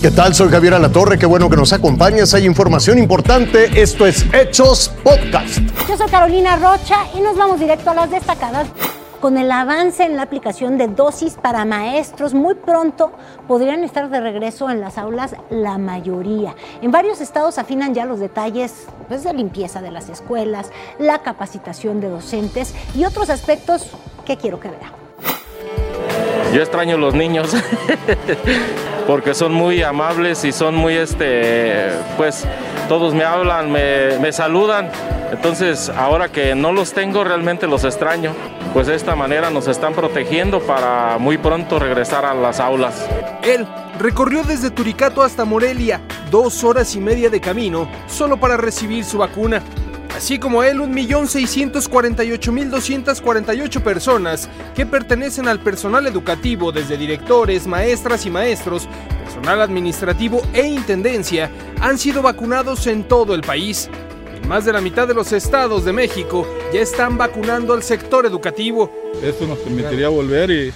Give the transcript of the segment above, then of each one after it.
¿Qué tal? Soy Javier Alatorre, qué bueno que nos acompañas. Hay información importante. Esto es Hechos Podcast. Yo soy Carolina Rocha y nos vamos directo a las destacadas. Con el avance en la aplicación de dosis para maestros, muy pronto podrían estar de regreso en las aulas la mayoría. En varios estados afinan ya los detalles pues, de limpieza de las escuelas, la capacitación de docentes y otros aspectos que quiero que vean. Yo extraño los niños porque son muy amables y son muy, este, pues todos me hablan, me, me saludan. Entonces, ahora que no los tengo, realmente los extraño. Pues de esta manera nos están protegiendo para muy pronto regresar a las aulas. Él recorrió desde Turicato hasta Morelia, dos horas y media de camino, solo para recibir su vacuna. Así como él, 1.648.248 personas que pertenecen al personal educativo, desde directores, maestras y maestros, personal administrativo e intendencia, han sido vacunados en todo el país. En más de la mitad de los estados de México ya están vacunando al sector educativo. Esto nos permitiría volver y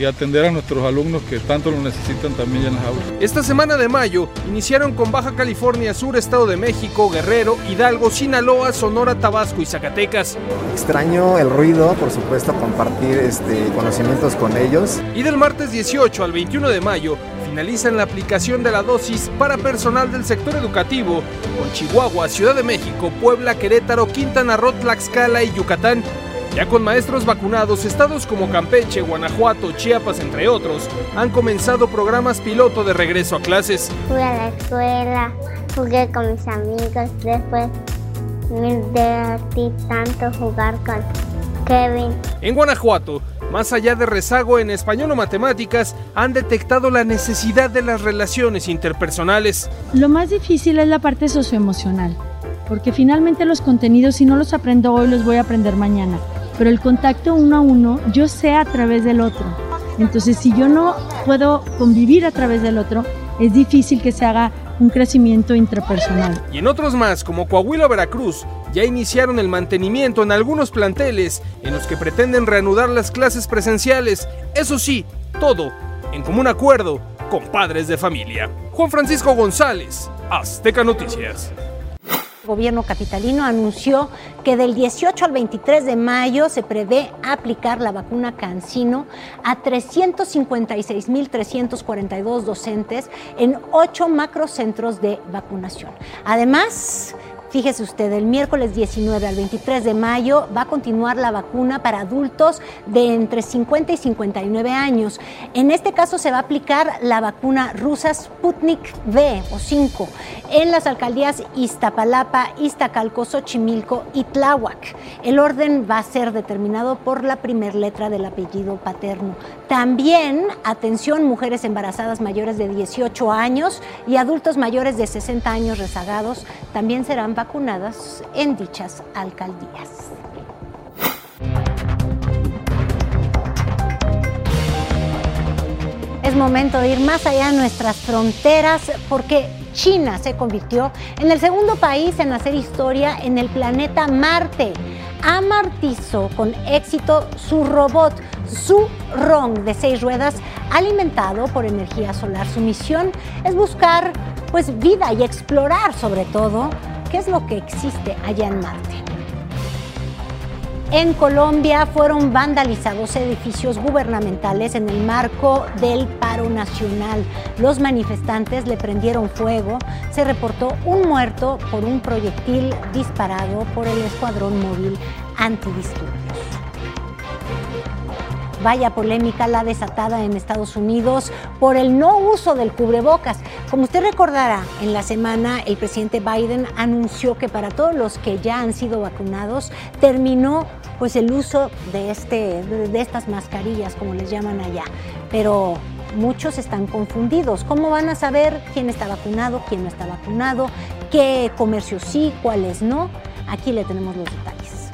y atender a nuestros alumnos que tanto lo necesitan también en las aulas. Esta semana de mayo iniciaron con Baja California Sur, Estado de México, Guerrero, Hidalgo, Sinaloa, Sonora, Tabasco y Zacatecas. Extraño el ruido, por supuesto, compartir este, conocimientos con ellos. Y del martes 18 al 21 de mayo finalizan la aplicación de la dosis para personal del sector educativo con Chihuahua, Ciudad de México, Puebla, Querétaro, Quintana Roo, Tlaxcala y Yucatán. Ya con maestros vacunados, estados como Campeche, Guanajuato, Chiapas, entre otros, han comenzado programas piloto de regreso a clases. Fui a la escuela, jugué con mis amigos, después me divertí tanto jugar con Kevin. En Guanajuato, más allá de rezago en español o matemáticas, han detectado la necesidad de las relaciones interpersonales. Lo más difícil es la parte socioemocional, porque finalmente los contenidos si no los aprendo hoy los voy a aprender mañana pero el contacto uno a uno yo sé a través del otro. Entonces, si yo no puedo convivir a través del otro, es difícil que se haga un crecimiento intrapersonal. Y en otros más, como Coahuila Veracruz, ya iniciaron el mantenimiento en algunos planteles en los que pretenden reanudar las clases presenciales. Eso sí, todo en común acuerdo con padres de familia. Juan Francisco González, Azteca Noticias gobierno capitalino anunció que del 18 al 23 de mayo se prevé aplicar la vacuna Cancino a 356.342 docentes en ocho macrocentros de vacunación. Además, Fíjese usted, el miércoles 19 al 23 de mayo va a continuar la vacuna para adultos de entre 50 y 59 años. En este caso se va a aplicar la vacuna rusa Sputnik V o 5 en las alcaldías Iztapalapa, Iztacalco, Xochimilco y Tláhuac. El orden va a ser determinado por la primer letra del apellido paterno. También, atención, mujeres embarazadas mayores de 18 años y adultos mayores de 60 años rezagados también serán vacunadas en dichas alcaldías. Es momento de ir más allá de nuestras fronteras porque China se convirtió en el segundo país en hacer historia en el planeta Marte. Amartizó con éxito su robot, su RONG de seis ruedas, alimentado por energía solar. Su misión es buscar pues vida y explorar sobre todo qué es lo que existe allá en Marte. En Colombia fueron vandalizados edificios gubernamentales en el marco del paro nacional. Los manifestantes le prendieron fuego. Se reportó un muerto por un proyectil disparado por el Escuadrón Móvil Antidisturbios. Vaya polémica la desatada en Estados Unidos por el no uso del cubrebocas. Como usted recordará, en la semana el presidente Biden anunció que para todos los que ya han sido vacunados terminó pues el uso de, este, de estas mascarillas, como les llaman allá. Pero muchos están confundidos. ¿Cómo van a saber quién está vacunado, quién no está vacunado, qué comercio sí, cuáles no? Aquí le tenemos los detalles.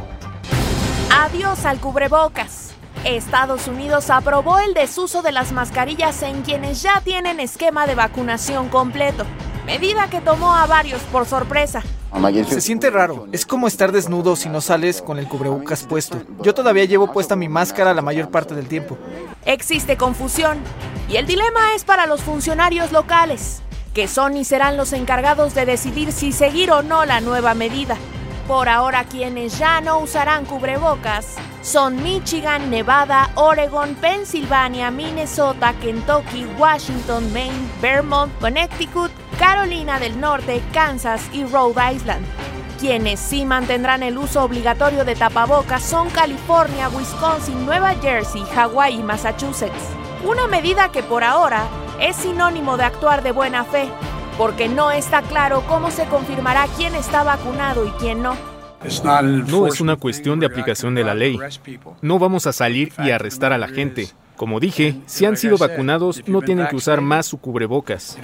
Adiós al cubrebocas. Estados Unidos aprobó el desuso de las mascarillas en quienes ya tienen esquema de vacunación completo, medida que tomó a varios por sorpresa. Se siente raro. Es como estar desnudo si no sales con el cubrebocas puesto. Yo todavía llevo puesta mi máscara la mayor parte del tiempo. Existe confusión y el dilema es para los funcionarios locales, que son y serán los encargados de decidir si seguir o no la nueva medida. Por ahora quienes ya no usarán cubrebocas son Michigan, Nevada, Oregon, Pensilvania, Minnesota, Kentucky, Washington, Maine, Vermont, Connecticut, Carolina del Norte, Kansas y Rhode Island. Quienes sí mantendrán el uso obligatorio de tapabocas son California, Wisconsin, Nueva Jersey, Hawái y Massachusetts. Una medida que por ahora es sinónimo de actuar de buena fe, porque no está claro cómo se confirmará quién está vacunado y quién no. No es una cuestión de aplicación de la ley. No vamos a salir y arrestar a la gente. Como dije, si han sido vacunados, no tienen que usar más su cubrebocas.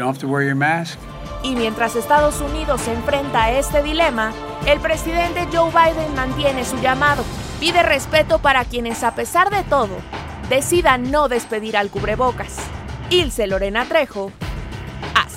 Y mientras Estados Unidos se enfrenta a este dilema, el presidente Joe Biden mantiene su llamado. Pide respeto para quienes, a pesar de todo, decidan no despedir al cubrebocas. Ilse Lorena Trejo,